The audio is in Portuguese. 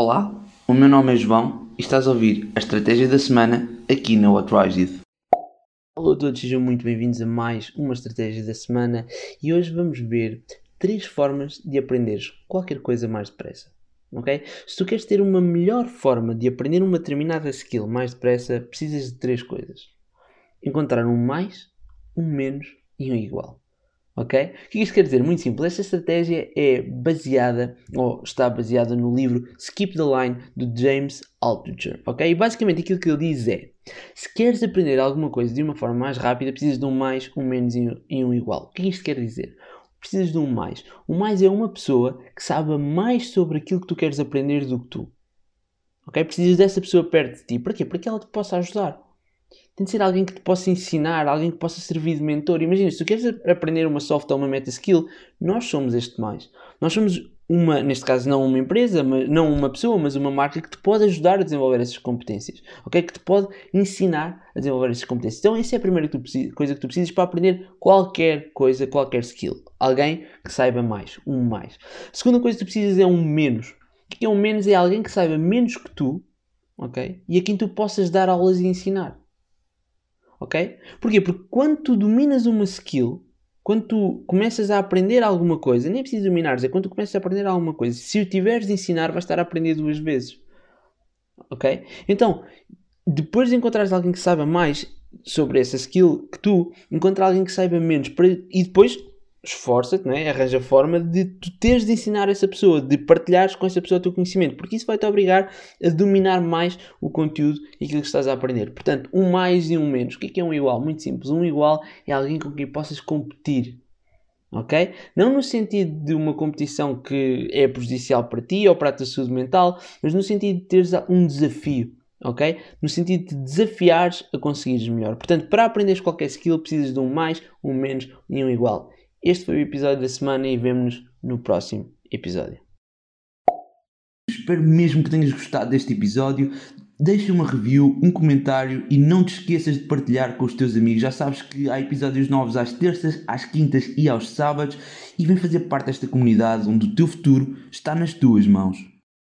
Olá, o meu nome é João e estás a ouvir a Estratégia da Semana aqui na What. Olá a todos, sejam muito bem-vindos a mais uma Estratégia da Semana e hoje vamos ver três formas de aprenderes qualquer coisa mais depressa. Ok? Se tu queres ter uma melhor forma de aprender uma determinada skill mais depressa, precisas de três coisas: encontrar um mais, um menos e um igual. O que isto quer dizer? Muito simples. Esta estratégia é baseada, ou está baseada no livro Skip the Line, do James Altucher. Ok? E basicamente aquilo que ele diz é: se queres aprender alguma coisa de uma forma mais rápida, precisas de um mais, um menos e um igual. O que isto quer dizer? Precisas de um mais. O mais é uma pessoa que sabe mais sobre aquilo que tu queres aprender do que tu. Ok? Precisas dessa pessoa perto de ti. Para quê? Para que ela te possa ajudar. Tem de ser alguém que te possa ensinar, alguém que possa servir de mentor. Imagina, se tu queres aprender uma soft ou uma meta skill, nós somos este mais. Nós somos uma, neste caso não uma empresa, não uma pessoa, mas uma marca que te pode ajudar a desenvolver essas competências, ok? Que te pode ensinar a desenvolver essas competências. Então essa é a primeira coisa que tu precisas para aprender qualquer coisa, qualquer skill. Alguém que saiba mais, um mais. A segunda coisa que tu precisas é um menos. O que é um menos? É alguém que saiba menos que tu, ok? E a quem tu possas dar aulas e ensinar. Ok? Porquê? Porque quando tu dominas uma skill, quando tu começas a aprender alguma coisa, nem preciso dominar, é quando tu começas a aprender alguma coisa, se o tiveres de ensinar, vais estar a aprender duas vezes. Ok? Então, depois de encontrares alguém que saiba mais sobre essa skill que tu, encontrar alguém que saiba menos e depois esforça-te, né? arranja forma de tu teres de ensinar essa pessoa, de partilhares com essa pessoa o teu conhecimento, porque isso vai te obrigar a dominar mais o conteúdo e aquilo que estás a aprender. Portanto, um mais e um menos. O que é, é um igual? Muito simples. Um igual é alguém com quem possas competir. Ok? Não no sentido de uma competição que é prejudicial para ti ou para a tua saúde mental, mas no sentido de teres um desafio. Ok? No sentido de desafiares a conseguires melhor. Portanto, para aprenderes qualquer skill, precisas de um mais, um menos e um igual. Este foi o episódio da semana e vemo-nos no próximo episódio. Espero mesmo que tenhas gostado deste episódio. Deixa uma review, um comentário e não te esqueças de partilhar com os teus amigos. Já sabes que há episódios novos às terças, às quintas e aos sábados e vem fazer parte desta comunidade onde o teu futuro está nas tuas mãos.